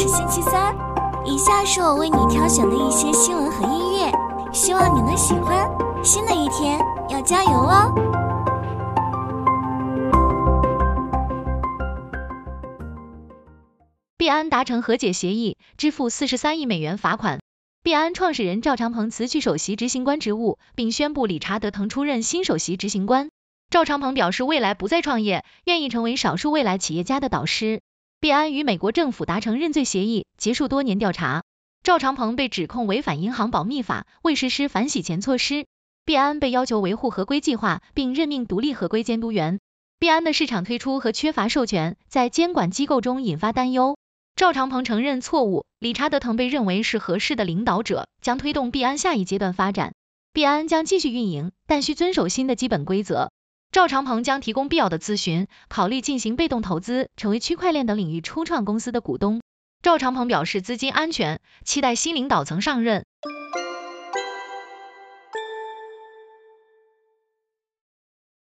是星期三。以下是我为你挑选的一些新闻和音乐，希望你能喜欢。新的一天要加油哦！币安达成和解协议，支付四十三亿美元罚款。币安创始人赵长鹏辞去首席执行官职务，并宣布理查德腾出任新首席执行官。赵长鹏表示，未来不再创业，愿意成为少数未来企业家的导师。币安与美国政府达成认罪协议，结束多年调查。赵长鹏被指控违反银行保密法，未实施反洗钱措施。币安被要求维护合规计划，并任命独立合规监督员。币安的市场推出和缺乏授权，在监管机构中引发担忧。赵长鹏承认错误，理查德滕被认为是合适的领导者，将推动币安下一阶段发展。币安将继续运营，但需遵守新的基本规则。赵长鹏将提供必要的咨询，考虑进行被动投资，成为区块链等领域初创公司的股东。赵长鹏表示资金安全，期待新领导层上任。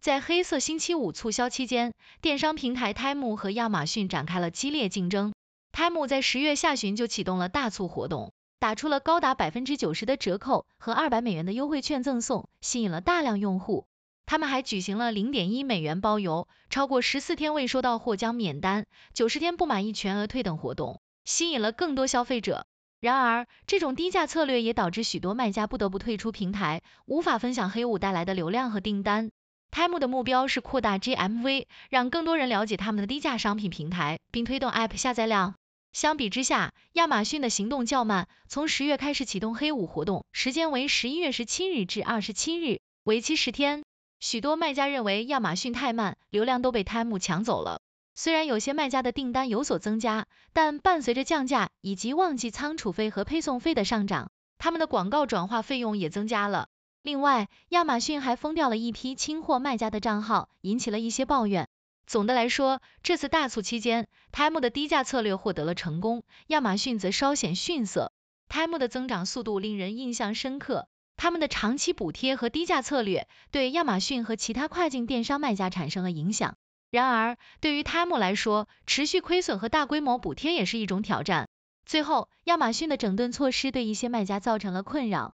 在黑色星期五促销期间，电商平台 Temu 和亚马逊展开了激烈竞争。Temu 在十月下旬就启动了大促活动，打出了高达百分之九十的折扣和二百美元的优惠券赠送，吸引了大量用户。他们还举行了零点一美元包邮，超过十四天未收到货将免单，九十天不满意全额退等活动，吸引了更多消费者。然而，这种低价策略也导致许多卖家不得不退出平台，无法分享黑五带来的流量和订单。Time 的目标是扩大 GMV，让更多人了解他们的低价商品平台，并推动 App 下载量。相比之下，亚马逊的行动较慢，从十月开始启动黑五活动，时间为十一月十七日至二十七日，为期十天。许多卖家认为亚马逊太慢，流量都被 Temu 抢走了。虽然有些卖家的订单有所增加，但伴随着降价以及旺季仓储费和配送费的上涨，他们的广告转化费用也增加了。另外，亚马逊还封掉了一批清货卖家的账号，引起了一些抱怨。总的来说，这次大促期间，Temu 的低价策略获得了成功，亚马逊则稍显逊色。Temu 的增长速度令人印象深刻。他们的长期补贴和低价策略对亚马逊和其他跨境电商卖家产生了影响。然而，对于 Time 来说，持续亏损和大规模补贴也是一种挑战。最后，亚马逊的整顿措施对一些卖家造成了困扰。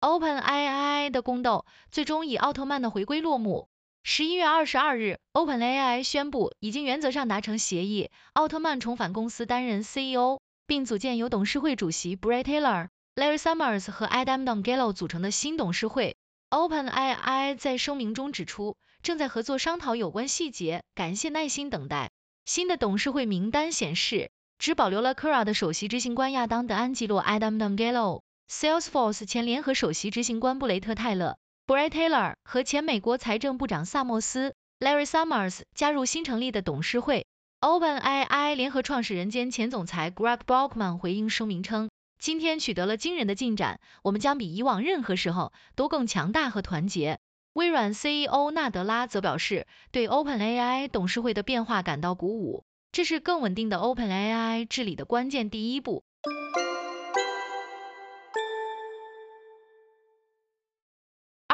OpenAI 的宫斗最终以奥特曼的回归落幕。十一月二十二日，OpenAI 宣布已经原则上达成协议，奥特曼重返公司担任 CEO，并组建由董事会主席 Brett Taylor、Larry Summers 和 Adam D'Angelo 组成的新董事会。OpenAI 在声明中指出，正在合作商讨有关细节，感谢耐心等待。新的董事会名单显示，只保留了 c u r a 的首席执行官亚当·德安吉洛 Adam D'Angelo、Salesforce 前联合首席执行官布雷特·泰勒。Bret Taylor 和前美国财政部长萨默斯 Larry Summers 加入新成立的董事会。OpenAI 联合创始人兼前总裁 Greg Brockman 回应声明称，今天取得了惊人的进展，我们将比以往任何时候都更强大和团结。微软 CEO 纳德拉则表示，对 OpenAI 董事会的变化感到鼓舞，这是更稳定的 OpenAI 治理的关键第一步。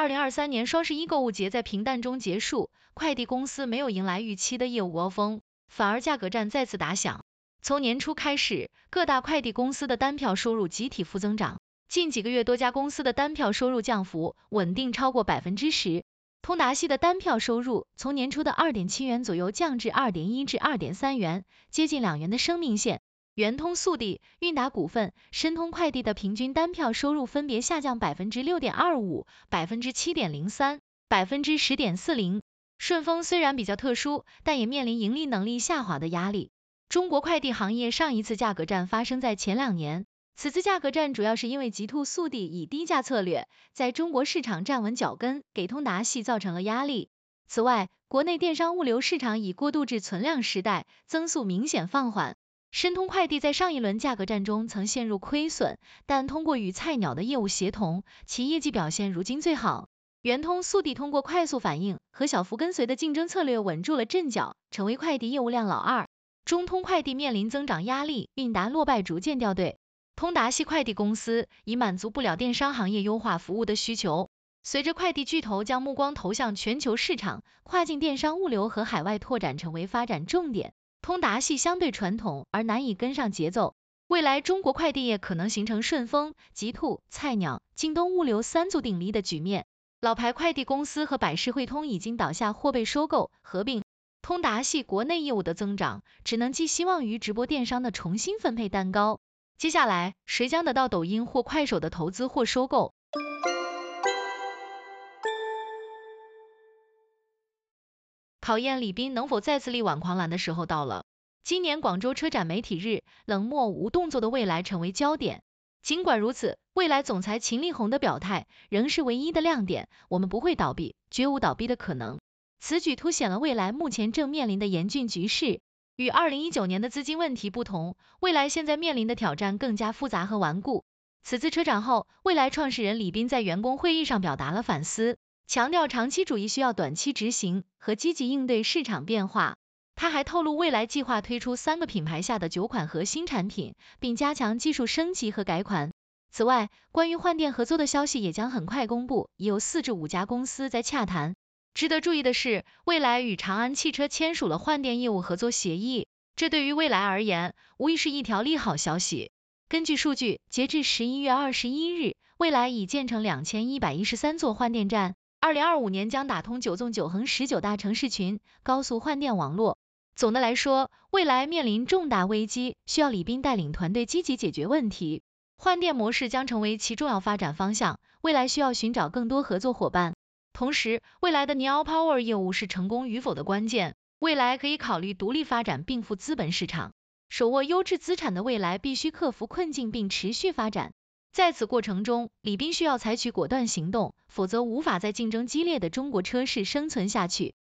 二零二三年双十一购物节在平淡中结束，快递公司没有迎来预期的业务高峰，反而价格战再次打响。从年初开始，各大快递公司的单票收入集体负增长，近几个月多家公司的单票收入降幅稳定超过百分之十。通达系的单票收入从年初的二点七元左右降至二点一至二点三元，接近两元的生命线。圆通速递、韵达股份、申通快递的平均单票收入分别下降百分之六点二五、百分之七点零三、百分之十点四零。顺丰虽然比较特殊，但也面临盈利能力下滑的压力。中国快递行业上一次价格战发生在前两年，此次价格战主要是因为极兔速递以低价策略在中国市场站稳脚跟，给通达系造成了压力。此外，国内电商物流市场已过渡至存量时代，增速明显放缓。申通快递在上一轮价格战中曾陷入亏损，但通过与菜鸟的业务协同，其业绩表现如今最好。圆通速递通过快速反应和小幅跟随的竞争策略稳住了阵脚，成为快递业务量老二。中通快递面临增长压力，韵达落败逐渐掉队。通达系快递公司已满足不了电商行业优化服务的需求。随着快递巨头将目光投向全球市场，跨境电商物流和海外拓展成为发展重点。通达系相对传统而难以跟上节奏，未来中国快递业可能形成顺丰、极兔、菜鸟、京东物流三足鼎立的局面。老牌快递公司和百世汇通已经倒下或被收购合并，通达系国内业务的增长只能寄希望于直播电商的重新分配蛋糕。接下来，谁将得到抖音或快手的投资或收购？考验李斌能否再次力挽狂澜的时候到了。今年广州车展媒体日，冷漠无动作的蔚来成为焦点。尽管如此，蔚来总裁秦力红的表态仍是唯一的亮点。我们不会倒闭，绝无倒闭的可能。此举凸显了蔚来目前正面临的严峻局势。与二零一九年的资金问题不同，蔚来现在面临的挑战更加复杂和顽固。此次车展后，蔚来创始人李斌在员工会议上表达了反思。强调长期主义需要短期执行和积极应对市场变化。他还透露，未来计划推出三个品牌下的九款核心产品，并加强技术升级和改款。此外，关于换电合作的消息也将很快公布，已有四至五家公司在洽谈。值得注意的是，未来与长安汽车签署了换电业务合作协议，这对于未来而言，无疑是一条利好消息。根据数据，截至十一月二十一日，未来已建成两千一百一十三座换电站。二零二五年将打通九纵九横十九大城市群高速换电网络。总的来说，未来面临重大危机，需要李斌带领团队积极解决问题。换电模式将成为其重要发展方向，未来需要寻找更多合作伙伴。同时，未来的 Neo Power 业务是成功与否的关键。未来可以考虑独立发展并赴资本市场。手握优质资产的未来必须克服困境并持续发展。在此过程中，李斌需要采取果断行动，否则无法在竞争激烈的中国车市生存下去。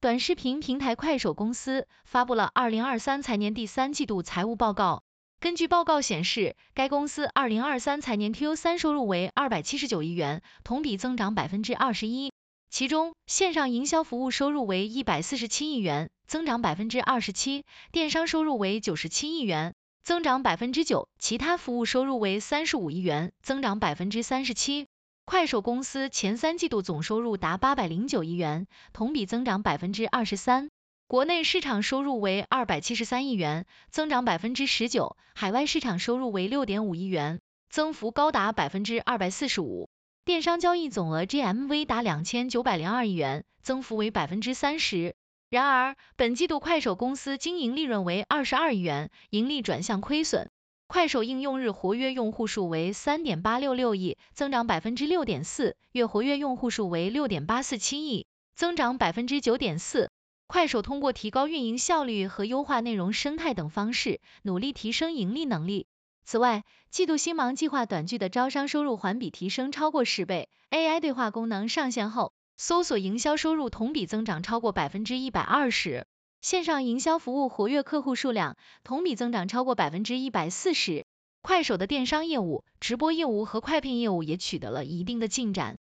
短视频平台快手公司发布了二零二三财年第三季度财务报告。根据报告显示，该公司二零二三财年 Q 三收入为二百七十九亿元，同比增长百分之二十一。其中，线上营销服务收入为一百四十七亿元，增长百分之二十七；电商收入为九十七亿元，增长百分之九；其他服务收入为三十五亿元，增长百分之三十七。快手公司前三季度总收入达八百零九亿元，同比增长百分之二十三。国内市场收入为二百七十三亿元，增长百分之十九；海外市场收入为六点五亿元，增幅高达百分之二百四十五。电商交易总额 GMV 达两千九百零二亿元，增幅为百分之三十。然而，本季度快手公司经营利润为二十二亿元，盈利转向亏损。快手应用日活跃用户数为三点八六六亿，增长百分之六点四；月活跃用户数为六点八四七亿，增长百分之九点四。快手通过提高运营效率和优化内容生态等方式，努力提升盈利能力。此外，季度星芒计划短剧的招商收入环比提升超过十倍，AI 对话功能上线后，搜索营销收入同比增长超过百分之一百二十，线上营销服务活跃客户数量同比增长超过百分之一百四十。快手的电商业务、直播业务和快聘业务也取得了一定的进展。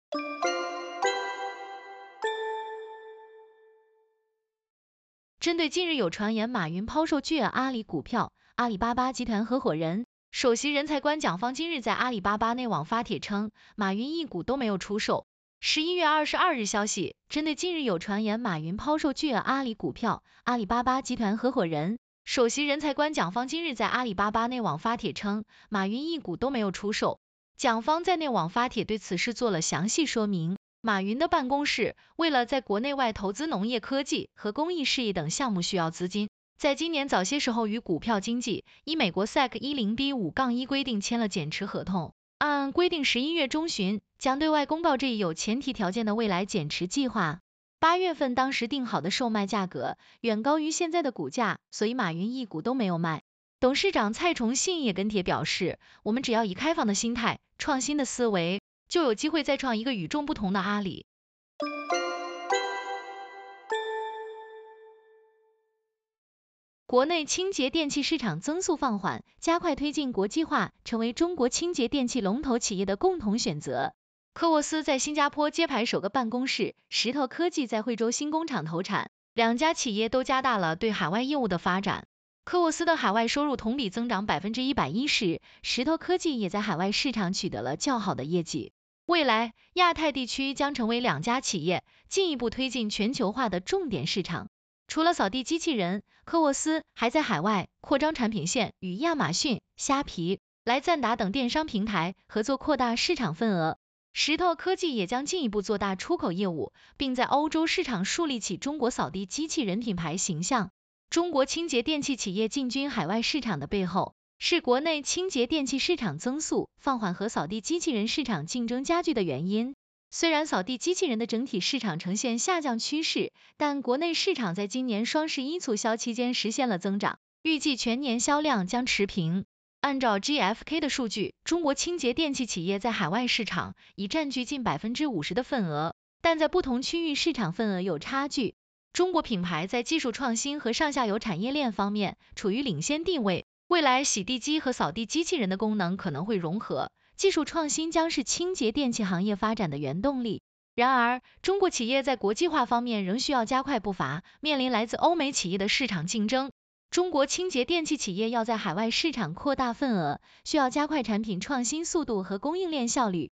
针对近日有传言马云抛售巨额阿里股票，阿里巴巴集团合伙人。首席人才官蒋方今日在阿里巴巴内网发帖称，马云一股都没有出售。十一月二十二日消息，针对近日有传言马云抛售巨额阿里股票，阿里巴巴集团合伙人、首席人才官蒋方今日在阿里巴巴内网发帖称，马云一股都没有出售。蒋方在内网发帖对此事做了详细说明。马云的办公室为了在国内外投资农业科技和公益事业等项目需要资金。在今年早些时候，与股票经纪以美国 SEC 一零 B 五杠一规定签了减持合同，按规定十一月中旬将对外公告这一有前提条件的未来减持计划。八月份当时定好的售卖价格远高于现在的股价，所以马云一股都没有卖。董事长蔡崇信也跟帖表示，我们只要以开放的心态、创新的思维，就有机会再创一个与众不同的阿里。国内清洁电器市场增速放缓，加快推进国际化，成为中国清洁电器龙头企业的共同选择。科沃斯在新加坡揭牌首个办公室，石头科技在惠州新工厂投产，两家企业都加大了对海外业务的发展。科沃斯的海外收入同比增长百分之一百一十，石头科技也在海外市场取得了较好的业绩。未来，亚太地区将成为两家企业进一步推进全球化的重点市场。除了扫地机器人，科沃斯还在海外扩张产品线，与亚马逊、虾皮、来赞达等电商平台合作，扩大市场份额。石头科技也将进一步做大出口业务，并在欧洲市场树立起中国扫地机器人品牌形象。中国清洁电器企业进军海外市场的背后，是国内清洁电器市场增速放缓和扫地机器人市场竞争加剧的原因。虽然扫地机器人的整体市场呈现下降趋势，但国内市场在今年双十一促销期间实现了增长，预计全年销量将持平。按照 GfK 的数据，中国清洁电器企业在海外市场已占据近百分之五十的份额，但在不同区域市场份额有差距。中国品牌在技术创新和上下游产业链方面处于领先地位，未来洗地机和扫地机器人的功能可能会融合。技术创新将是清洁电器行业发展的原动力。然而，中国企业在国际化方面仍需要加快步伐，面临来自欧美企业的市场竞争。中国清洁电器企业要在海外市场扩大份额，需要加快产品创新速度和供应链效率。